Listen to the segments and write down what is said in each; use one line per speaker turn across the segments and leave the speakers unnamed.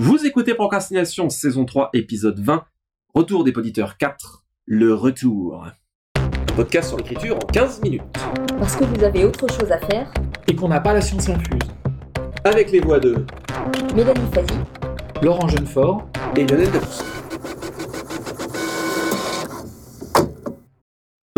Vous écoutez Procrastination, saison 3, épisode 20, Retour des poditeurs 4, le retour. Un podcast sur l'écriture en 15 minutes.
Parce que vous avez autre chose à faire,
et qu'on n'a pas la science infuse.
Avec les voix de
Mélanie Fazi,
Laurent Jeunefort,
et Lionel Debus.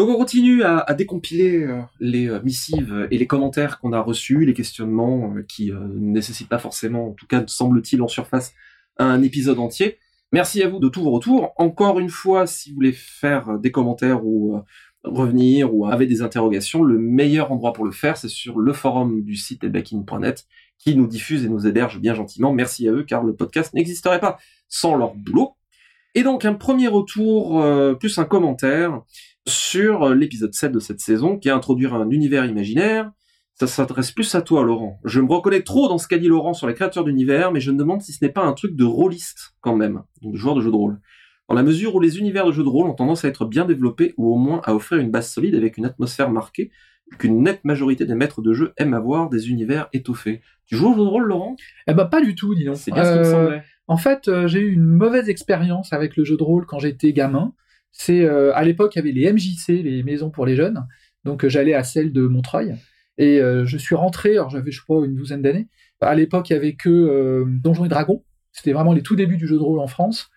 Donc on continue à, décompiler euh, les euh, missives et les commentaires qu'on a reçus, les questionnements euh, qui ne nécessitent pas forcément, en tout cas semble-t-il en surface, un épisode entier. Merci à vous de tous vos retours. Encore une fois, si vous voulez faire des commentaires ou revenir ou avez des interrogations, le meilleur endroit pour le faire, c'est sur le forum du site elbacking.net qui nous diffuse et nous héberge bien gentiment. Merci à eux car le podcast n'existerait pas sans leur boulot. Et donc un premier retour euh, plus un commentaire sur l'épisode 7 de cette saison qui est introduire un univers imaginaire. Ça s'adresse plus à toi, Laurent. Je me reconnais trop dans ce qu'a dit Laurent sur les créateurs d'univers, mais je me demande si ce n'est pas un truc de rôliste, quand même, donc de joueur de jeu de rôle. Dans la mesure où les univers de jeux de rôle ont tendance à être bien développés, ou au moins à offrir une base solide avec une atmosphère marquée, qu'une nette majorité des maîtres de jeu aiment avoir des univers étoffés. Tu joues au jeu de rôle, Laurent?
Eh ben pas du tout, dis donc.
C'est bien ce qui me
Euh,
semblait.
En fait, euh, j'ai eu une mauvaise expérience avec le jeu de rôle quand j'étais gamin. C'est euh, à l'époque, il y avait les MJC, les maisons pour les jeunes. Donc euh, j'allais à celle de Montreuil et je suis rentré. Alors j'avais je pas une douzaine d'années. À l'époque, il y avait que Donjons et Dragons. C'était vraiment les tout débuts du jeu de rôle en France.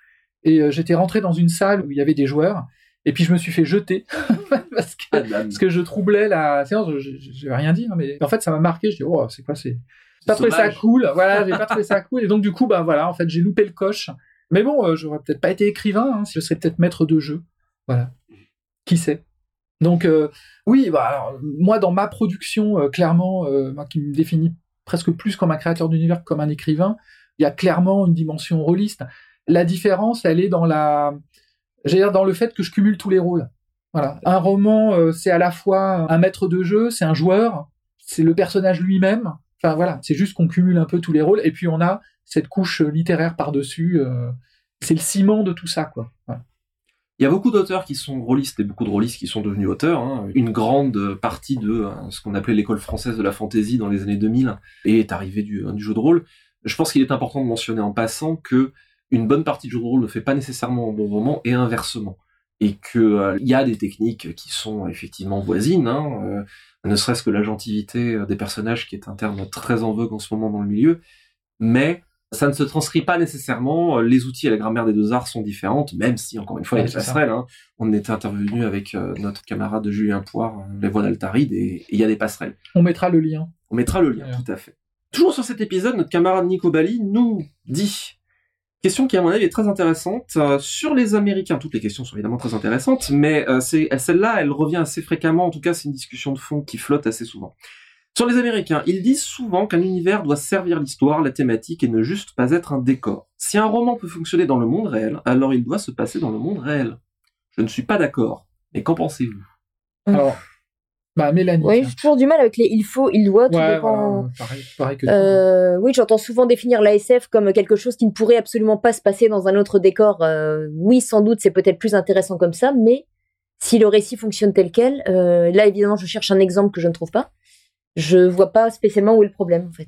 Et j'étais rentré dans une salle où il y avait des joueurs. Et puis je me suis fait jeter parce que
Ah,
parce que je troublais la séance. Je vais rien dit, hein, mais en fait ça m'a marqué. Je dis oh c'est quoi c'est pas trouvé ça cool. Voilà, j'ai pas trouvé ça cool. Et donc du coup bah voilà, en fait j'ai loupé le coche. Mais bon, euh, j'aurais peut-être pas été écrivain. Hein, je serais peut-être maître de jeu. Voilà, qui sait? Donc euh, oui, bah alors, moi dans ma production, euh, clairement, euh, moi qui me définit presque plus comme un créateur d'univers que comme un écrivain, il y a clairement une dimension rôliste. La différence, elle est dans la, j'allais dire dans le fait que je cumule tous les rôles. Voilà, un roman, c'est à la fois un maître de jeu, c'est un joueur, c'est le personnage lui-même. Enfin voilà, c'est juste qu'on cumule un peu tous les rôles et puis on a cette couche littéraire par-dessus. euh, c'est le ciment de tout ça, quoi.
Il y a beaucoup d'auteurs qui sont rôlistes et beaucoup de rôlistes qui sont devenus auteurs. hein. Une grande partie de euh, ce qu'on appelait l'école française de la fantaisie dans les années 2000 est arrivée du, du jeu de rôle. Je pense qu'il est important de mentionner en passant que une bonne partie du jeu de rôle ne fait pas nécessairement un bon roman et inversement. Et que euh, il y a des techniques qui sont effectivement voisines, hein, euh, ne serait-ce que la gentilité euh, des personnages qui est un terme très en vogue en ce moment dans le milieu, mais ça ne se transcrit pas nécessairement. Les outils et la grammaire des deux arts sont différentes, même si, encore une fois, il y a des passerelles. Hein. On était intervenu avec euh, notre camarade Julien Poire, euh, les voix d'Altaride, et il y a des passerelles.
On mettra le lien.
On mettra le lien, tout à fait. Toujours sur cet épisode, notre camarade Nico Bali nous dit question qui à mon avis est très intéressante euh, sur les Américains. Toutes les questions sont évidemment très intéressantes, mais euh, celle-là, elle revient assez fréquemment. En tout cas, c'est une discussion de fond qui flotte assez souvent. Sur les Américains, ils disent souvent qu'un univers doit servir l'histoire, la thématique, et ne juste pas être un décor. Si un roman peut fonctionner dans le monde réel, alors il doit se passer dans le monde réel. Je ne suis pas d'accord. Mais qu'en pensez-vous?
Alors, bah Mélanie.
oui, j'ai toujours du mal avec les il faut, il doit, tout
Ouais,
dépend.
voilà, pareil, pareil que toi.
Euh, oui, j'entends souvent définir l'ASF comme quelque chose qui ne pourrait absolument pas se passer dans un autre décor. Euh, oui, sans doute, c'est peut-être plus intéressant comme ça, mais si le récit fonctionne tel quel, euh, là évidemment, je cherche un exemple que je ne trouve pas. Je vois pas spécialement où est le problème en fait.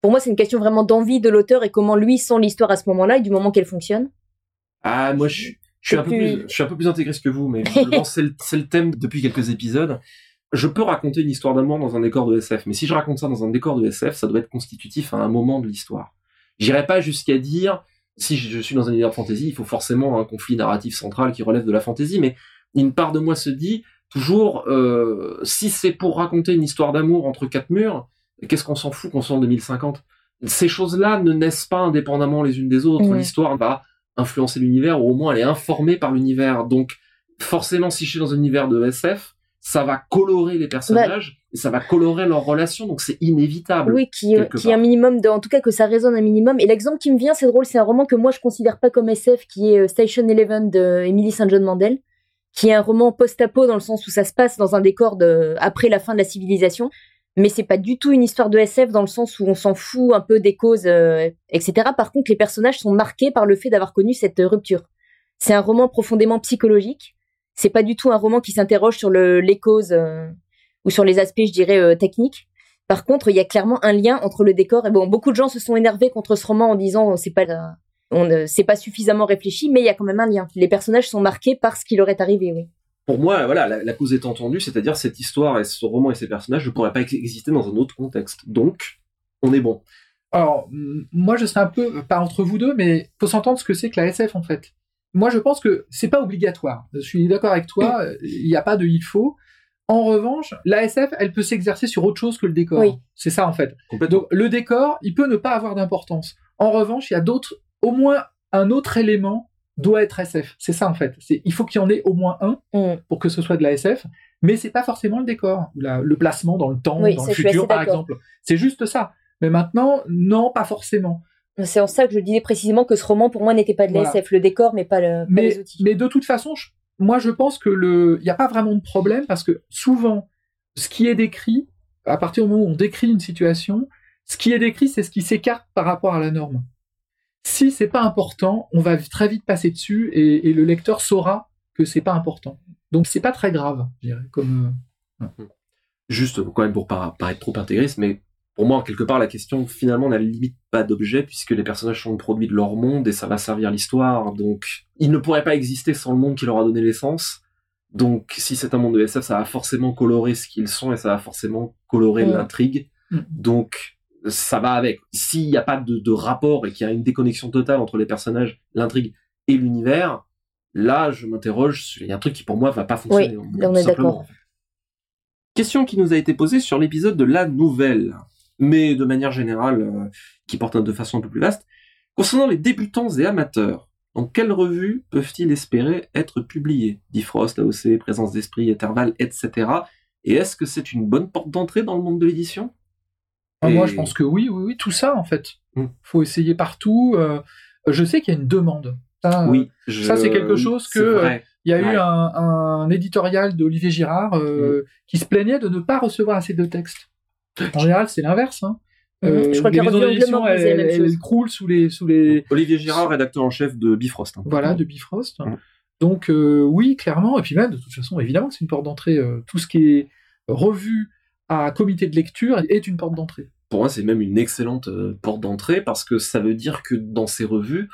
Pour moi, c'est une question vraiment d'envie de l'auteur et comment lui sent l'histoire à ce moment-là et du moment qu'elle fonctionne.
Ah, moi, je, suis- je suis
C'est
un peu
plus-
je suis un peu plus intégriste que vous, mais visiblement, c'est le, c'est le thème depuis quelques épisodes. Je peux raconter une histoire d'amour dans un décor de SF, mais si je raconte ça dans un décor de SF, ça doit être constitutif à un moment de l'histoire. J'irai pas jusqu'à dire, si je suis dans un univers de fantasy, il faut forcément un conflit narratif central qui relève de la fantasy, mais une part de moi se dit, toujours, euh, si c'est pour raconter une histoire d'amour entre quatre murs, qu'est-ce qu'on s'en fout qu'on soit en 2050 Ces choses-là ne naissent pas indépendamment les unes des autres.
Ouais.
L'histoire va influencer l'univers, ou au moins elle est informée par l'univers. Donc, forcément, si je suis dans un univers de SF, ça va colorer les personnages, et ça va colorer leurs relations, donc c'est inévitable.
Oui, qui, est un minimum de, en tout cas que ça résonne un minimum. Et l'exemple qui me vient, c'est drôle, c'est un roman que moi je considère pas comme SF, qui est euh, Station Eleven de Emily St. John Mandel, qui est un roman post-apo dans le sens où ça se passe dans un décor de, après la fin de la civilisation. Mais c'est pas du tout une histoire de SF dans le sens où on s'en fout un peu des causes, euh, etc. Par contre, les personnages sont marqués par le fait d'avoir connu cette euh, rupture. C'est un roman profondément psychologique. C'est pas du tout un roman qui s'interroge sur le, les causes euh, ou sur les aspects, je dirais, euh, techniques. Par contre, il y a clairement un lien entre le décor et bon, beaucoup de gens se sont énervés contre ce roman en disant c'est pas on ne c'est pas suffisamment réfléchi, mais il y a quand même un lien. Les personnages sont marqués par ce qui leur est arrivé, oui.
Pour moi, voilà, la, cause est entendue, c'est-à-dire cette histoire et ce roman et ces personnages ne pourraient pas exister dans un autre contexte. Donc, on est bon.
Alors, moi, je serais un peu, pas entre vous deux, mais faut s'entendre ce que c'est que la SF, en fait. Moi, je pense que c'est pas obligatoire. Je suis d'accord avec toi, il n'y a pas de il faut. En revanche, la SF, elle peut s'exercer sur autre chose que le décor. C'est ça, en fait. Donc, le décor, il peut ne pas avoir d'importance. En revanche, il y a d'autres, au moins un autre élément doit être SF. C'est ça, en fait. il faut qu'il y en ait au moins un mm. pour que ce soit de la SF. Mais c'est pas forcément le décor, le placement dans le temps, dans le futur, par exemple. C'est juste ça. Mais maintenant, non, pas forcément.
C'est en ça que je disais précisément que ce roman, pour moi, n'était pas de l'ASF, le décor, mais pas, le,
mais,
les outils.
Mais de toute façon, moi, je pense que le, il n'y a pas vraiment de problème parce que souvent, ce qui est décrit, à partir du moment où on décrit une situation, ce qui est décrit, c'est ce qui s'écarte par rapport à la norme. Si c'est pas important, on va très vite passer dessus et, le lecteur saura que c'est pas important. Donc c'est pas très grave, je dirais, comme.
Euh, Juste quand même pour pas paraître trop intégriste, mais pour moi, quelque part, la question finalement n'a limite pas d'objet puisque les personnages sont le produit de leur monde et ça va servir l'histoire. Donc, ils ne pourraient pas exister sans le monde qui leur a donné l'essence. Donc, si c'est un monde de SF, ça va forcément colorer ce qu'ils sont et ça va forcément colorer mm. l'intrigue. Mm. Donc, ça va avec. S'il n'y a pas de, rapport et qu'il y a une déconnexion totale entre les personnages, l'intrigue et l'univers, là, je m'interroge. Il y a un truc qui pour moi va pas fonctionner.
Oui, on est d'accord.
Question qui nous a été posée sur l'épisode de la nouvelle mais de manière générale, euh, qui porte de façon un peu plus vaste. Concernant les débutants et amateurs, dans quelles revues peuvent-ils espérer être publiés? Difrost, AOC, Présence d'Esprit, Intervalle, etc. Et est-ce que c'est une bonne porte d'entrée dans le monde de l'édition?
Ah, Moi, je pense que oui, oui, oui, tout ça, en fait. Il hmm. faut essayer partout. Euh, je sais qu'il y a une demande. Ça, oui, ça c'est quelque chose que euh, il y a eu un, éditorial d'Olivier Girard hmm. qui se plaignait de ne pas recevoir assez de textes. En général, c'est l'inverse. Hein.
Mhm. Euh, je crois que les maisons d'édition,
elles, elles, croulent sous les, sous les.
Olivier Girard, rédacteur en chef de Bifrost. Hein.
Voilà, de Bifrost. Donc euh, oui, clairement. Et puis même, de toute façon, évidemment, c'est une porte d'entrée. Euh, tout ce qui est revu à comité de lecture est une porte d'entrée.
Pour moi, c'est même une excellente porte d'entrée parce que ça veut dire que dans ces revues,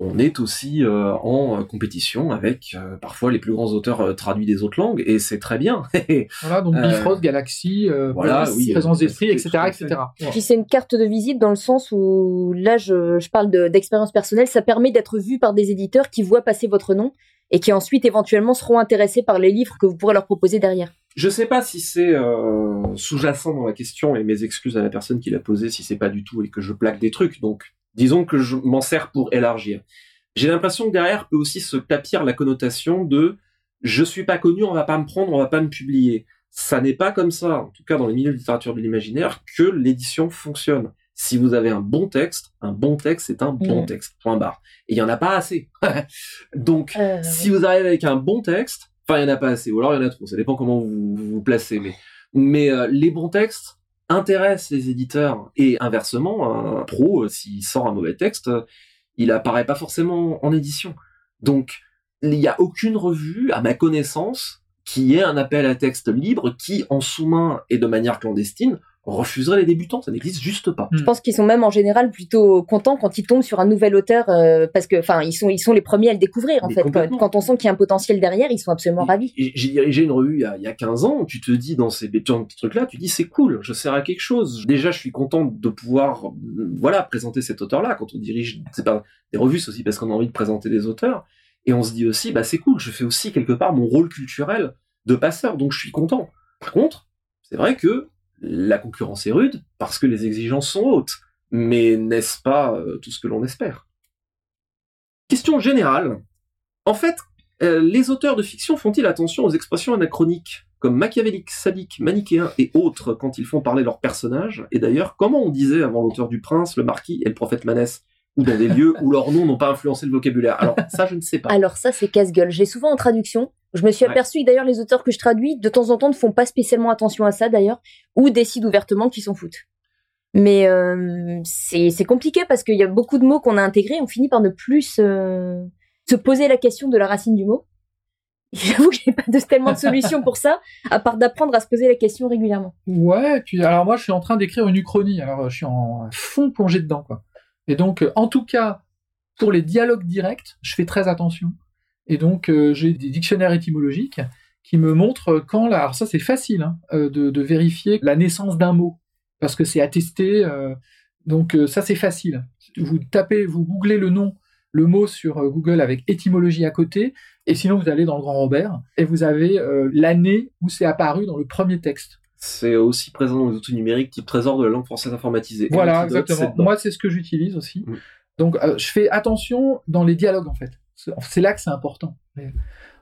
on est aussi euh, en euh, compétition avec euh, parfois les plus grands auteurs traduits des autres langues et c'est très bien.
voilà, donc Bifrost, Galaxy, voilà, Présence d'esprit, etc., etc.
Puis c'est une carte de visite dans le sens où là, je, je parle d'expérience personnelle, ça permet d'être vu par des éditeurs qui voient passer votre nom et qui ensuite éventuellement seront intéressés par les livres que vous pourrez leur proposer derrière.
Je sais pas si c'est sous-jacent dans la question et mes excuses à la personne qui l'a posé si c'est pas du tout et que je plaque des trucs. Donc Disons que je m'en sers pour élargir. J'ai l'impression que derrière peut aussi se tapir la connotation de je suis pas connu, on va pas me prendre, on va pas me publier. Ça n'est pas comme ça, en tout cas dans les milieux de littérature de l'imaginaire, que l'édition fonctionne. Si vous avez un bon texte, un bon texte c'est un bon mm. texte. Point barre. Et il y en a pas assez. Donc, euh, si vous arrivez avec un bon texte, enfin il y en a pas assez, ou alors il y en a trop. Ça dépend comment vous vous, placez, mais mais euh, les bons textes, intéresse les éditeurs et inversement, un pro, euh, s'il sort un mauvais texte, il apparaît pas forcément en édition. Donc, il n'y a aucune revue, à ma connaissance, qui ait un appel à texte libre qui, en sous-main et de manière clandestine, refuserait les débutants. Ça n'existe juste pas.
Je pense qu'ils sont même en général plutôt contents quand ils tombent sur un nouvel auteur euh, parce que, enfin, ils sont ils sont les premiers à le découvrir en fait. Quand, on sent qu'il y a un potentiel derrière, ils sont absolument ravis.
J'ai dirigé une revue il y, a, il y a 15 ans. Tu te dis dans ces trucs-là, tu dis c'est cool, je sers à quelque chose. Déjà, je suis content de pouvoir, voilà, présenter cet auteur-là. Quand on dirige, c'est pas des revues, c'est aussi parce qu'on a envie de présenter des auteurs. Et on se dit aussi, bah c'est cool, je fais aussi quelque part mon rôle culturel de passeur, donc je suis content. Par contre, c'est vrai que la concurrence est rude parce que les exigences sont hautes. Mais n'est-ce pas euh, tout ce que l'on espère? Question générale. En fait, euh, les auteurs de fiction font-ils attention aux expressions anachroniques, comme machiavéliques, sadiques, manichéens et autres quand ils font parler leurs personnages? Et d'ailleurs, comment on disait avant l'auteur du Prince, le Marquis et le prophète Manès? Ou dans des lieux où leurs noms n'ont pas influencé le vocabulaire. Alors ça, je ne sais pas.
Alors ça, c'est casse-gueule. J'ai souvent en traduction. Je me suis aperçu que d'ailleurs les auteurs que je traduis, de temps en temps, ne font pas spécialement attention à ça d'ailleurs, ou décident ouvertement qu'ils s'en foutent. Mais euh, c'est compliqué parce qu'il y a beaucoup de mots qu'on a intégrés, on finit par ne plus se, se poser la question de la racine du mot. J'avoue que j'ai pas de, tellement de solutions pour ça, à part d'apprendre à se poser la question régulièrement.
Ouais, puis alors moi je suis en train d'écrire une uchronie, alors je suis en fond plongé dedans quoi. Et donc euh, en tout cas pour les dialogues directs, je fais très attention. Et donc euh, j'ai des dictionnaires étymologiques qui me montrent quand là, alors ça c'est facile hein, euh, de, vérifier la naissance d'un mot parce que c'est attesté. donc ça c'est facile. Vous tapez, vous googlez le nom le mot sur Google avec étymologie à côté, et sinon vous allez dans le Grand Robert et vous avez l'année où c'est apparu dans le premier texte.
C'est aussi présent dans les outils numériques type trésor de la langue française informatisée.
Voilà, exactement. Moi, c'est ce que j'utilise aussi. Mm. Donc, euh, je fais attention dans les dialogues, en fait. C'est là que c'est important.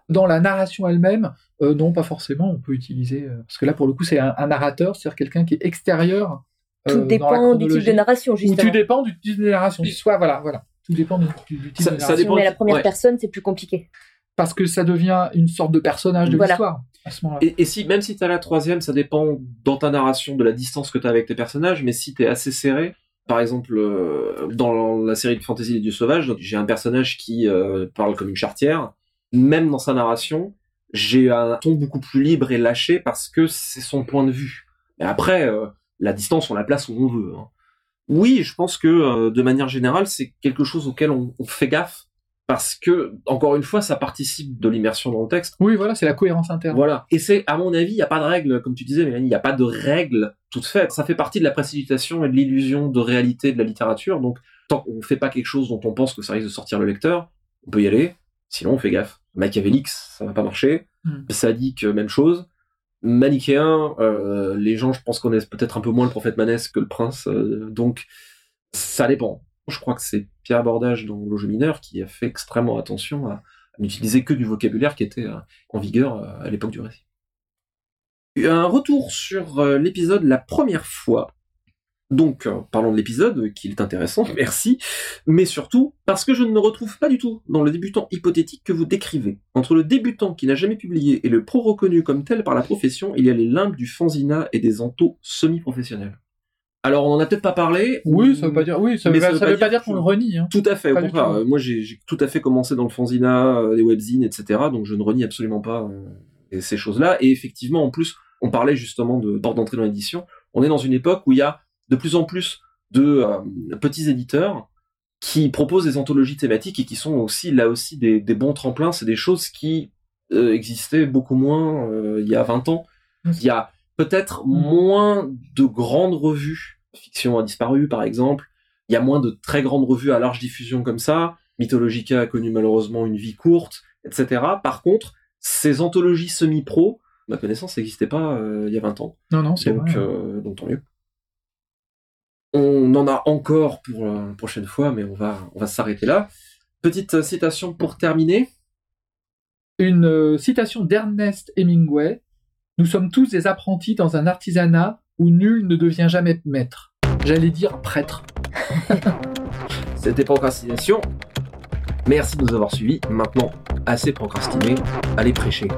dans la narration elle-même, non, pas forcément. On peut utiliser parce que là, pour le coup, c'est un, narrateur, c'est-à-dire quelqu'un qui est extérieur.
Tout dépend du type de narration, justement.
Ou tout dépend du type de narration. Soit, voilà, voilà. Tout dépend du, type
ça, ça dépend Mais la première personne, c'est plus compliqué.
Parce que ça devient une sorte de personnage de l'histoire
Et, si, même si tu as la troisième, ça dépend dans ta narration de la distance que tu as avec tes personnages, mais si tu es assez serré, par exemple, euh, dans la série de Fantasy Les Dieux Sauvages, j'ai un personnage qui euh, parle comme une chartière. Même dans sa narration, j'ai un ton beaucoup plus libre et lâché parce que c'est son point de vue. Et après, euh, la distance, on la place où on veut. Hein. Oui, je pense que de manière générale, c'est quelque chose auquel on, fait gaffe parce que encore une fois, ça participe de l'immersion dans le texte.
Oui, voilà, c'est la cohérence interne.
Voilà, et c'est à mon avis, il n'y a pas de règle, comme tu disais, Mélanie, il n'y a pas de règle toute faite. Ça fait partie de la précipitation et de l'illusion de réalité de la littérature. Donc, tant qu'on ne fait pas quelque chose dont on pense que ça risque de sortir le lecteur, on peut y aller. Sinon, on fait gaffe. Machiavélix, ça va pas marcher. Hmm. Sadique, même chose manichéen, euh, les gens, je pense, connaissent peut-être un peu moins le prophète Manès que le prince, euh, donc ça dépend. Je crois que c'est Pierre Bordage dans Le jeu mineur qui a fait extrêmement attention à, n'utiliser que du vocabulaire qui était euh, en vigueur à l'époque du récit. Un retour sur l'épisode la première fois donc, euh, parlons de l'épisode, qui est intéressant, merci, mais surtout parce que je ne me retrouve pas du tout dans le débutant hypothétique que vous décrivez. Entre le débutant qui n'a jamais publié et le pro reconnu comme tel par la profession, il y a les limbes du fanzina et des entos semi-professionnels. Alors, on en a peut-être pas parlé.
Oui, ça veut pas dire, oui, ça, veut, pas, dire, qu'on le renie. Hein.
Tout à fait. Euh, moi, j'ai tout à fait commencé dans le fanzina, euh, les webzines, etc. Donc, je ne renie absolument pas ces choses-là. Et effectivement, en plus, on parlait justement de porte d'entrée dans l'édition. On est dans une époque où il y a de plus en plus de euh, petits éditeurs qui proposent des anthologies thématiques et qui sont aussi là aussi des, bons tremplins. C'est des choses qui euh, existaient beaucoup moins euh, il y a 20 ans. Il y a peut-être mmh. moins de grandes revues. Fiction a disparu, par exemple. Il y a moins de très grandes revues à large diffusion comme ça. Mythologica a connu malheureusement une vie courte, etc. Par contre, ces anthologies semi-pro, ma connaissance, n'existaient pas il y a 20 ans.
Non, non, c'est
donc, donc tant mieux. On en a encore pour la prochaine fois, mais on va, on va s'arrêter là. Petite citation pour terminer.
Une euh, citation d'Ernest Hemingway. Nous sommes tous des apprentis dans un artisanat où nul ne devient jamais maître. J'allais dire prêtre.
C'était procrastination. Merci de nous avoir suivis. Maintenant, assez procrastiné, allez prêcher.